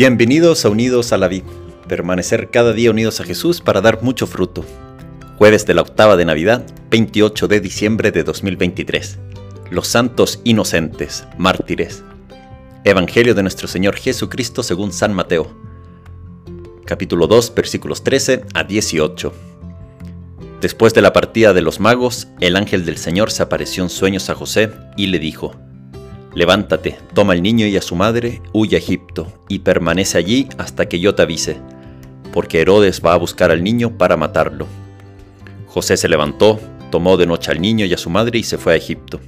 Bienvenidos a Unidos a la Vida. Permanecer cada día unidos a Jesús para dar mucho fruto. Jueves de la octava de Navidad, 28 de diciembre de 2023. Los santos inocentes, mártires. Evangelio de nuestro Señor Jesucristo según San Mateo. Capítulo 2, versículos 13 a 18. Después de la partida de los magos, el ángel del Señor se apareció en sueños a José y le dijo, Levántate, toma al niño y a su madre, huye a Egipto, y permanece allí hasta que yo te avise, porque Herodes va a buscar al niño para matarlo. José se levantó, tomó de noche al niño y a su madre y se fue a Egipto.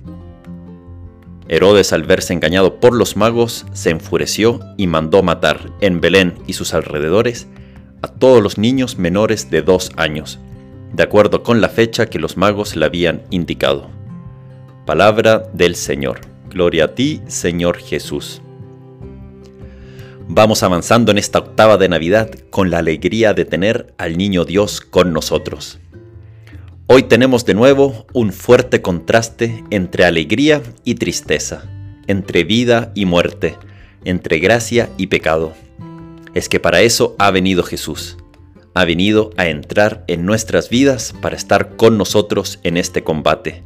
Herodes, al verse engañado por los magos, se enfureció y mandó matar en Belén y sus alrededores a todos los niños menores de dos años, de acuerdo con la fecha que los magos le habían indicado. Palabra del Señor. Gloria a ti, Señor Jesús. Vamos avanzando en esta octava de Navidad con la alegría de tener al Niño Dios con nosotros. Hoy tenemos de nuevo un fuerte contraste entre alegría y tristeza, entre vida y muerte, entre gracia y pecado. Es que para eso ha venido Jesús. Ha venido a entrar en nuestras vidas para estar con nosotros en este combate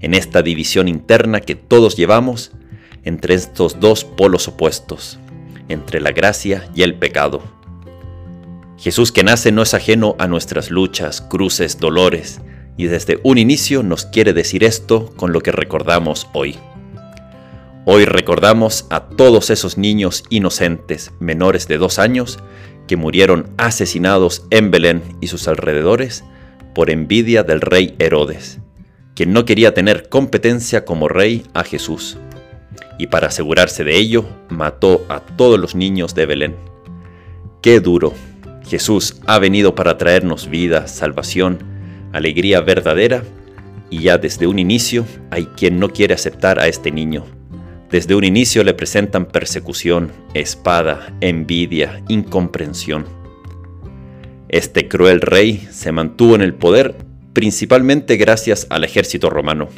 en esta división interna que todos llevamos entre estos dos polos opuestos, entre la gracia y el pecado. Jesús que nace no es ajeno a nuestras luchas, cruces, dolores, y desde un inicio nos quiere decir esto con lo que recordamos hoy. Hoy recordamos a todos esos niños inocentes menores de dos años que murieron asesinados en Belén y sus alrededores por envidia del rey Herodes quien no quería tener competencia como rey a Jesús, y para asegurarse de ello, mató a todos los niños de Belén. ¡Qué duro! Jesús ha venido para traernos vida, salvación, alegría verdadera, y ya desde un inicio hay quien no quiere aceptar a este niño. Desde un inicio le presentan persecución, espada, envidia, incomprensión. Este cruel rey se mantuvo en el poder principalmente gracias al ejército romano.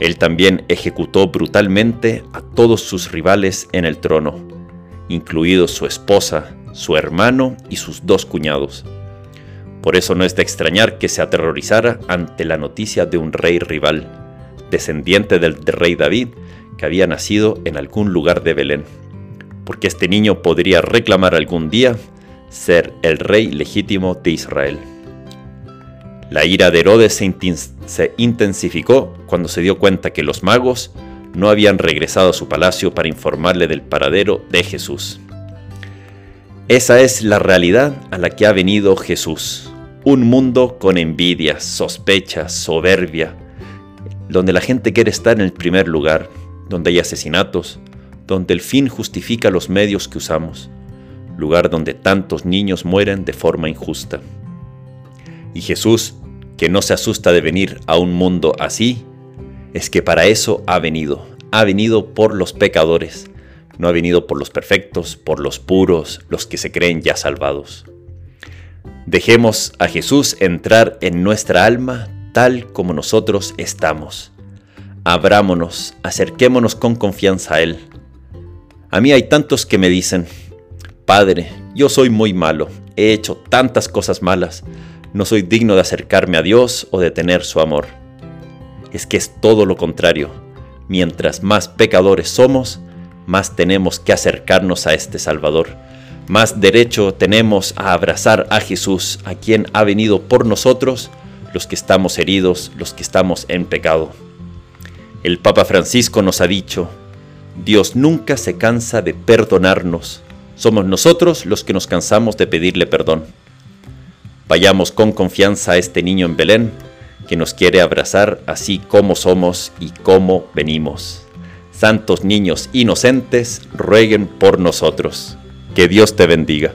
Él también ejecutó brutalmente a todos sus rivales en el trono, incluidos su esposa, su hermano y sus dos cuñados. Por eso no es de extrañar que se aterrorizara ante la noticia de un rey rival, descendiente del, rey David, que había nacido en algún lugar de Belén, porque este niño podría reclamar algún día ser el rey legítimo de Israel. La ira de Herodes se, intensificó cuando se dio cuenta que los magos no habían regresado a su palacio para informarle del paradero de Jesús. Esa es la realidad a la que ha venido Jesús. Un mundo con envidia, sospecha, soberbia, donde la gente quiere estar en el primer lugar, donde hay asesinatos, donde el fin justifica los medios que usamos, lugar donde tantos niños mueren de forma injusta. Y Jesús que no se asusta de venir a un mundo así, es que para eso ha venido. Ha venido por los pecadores, no ha venido por los perfectos, por los puros, los que se creen ya salvados. Dejemos a Jesús entrar en nuestra alma tal como nosotros estamos. Abrámonos, acerquémonos con confianza a Él. A mí hay tantos que me dicen, Padre, yo soy muy malo, he hecho tantas cosas malas, no soy digno de acercarme a Dios o de tener su amor. Es que es todo lo contrario. Mientras más pecadores somos, más tenemos que acercarnos a este Salvador. Más derecho tenemos a abrazar a Jesús, a quien ha venido por nosotros, los que estamos heridos, los que estamos en pecado. El Papa Francisco nos ha dicho, Dios nunca se cansa de perdonarnos. Somos nosotros los que nos cansamos de pedirle perdón. Vayamos con confianza a este niño en Belén, que nos quiere abrazar así como somos y como venimos. Santos niños inocentes, rueguen por nosotros. Que Dios te bendiga.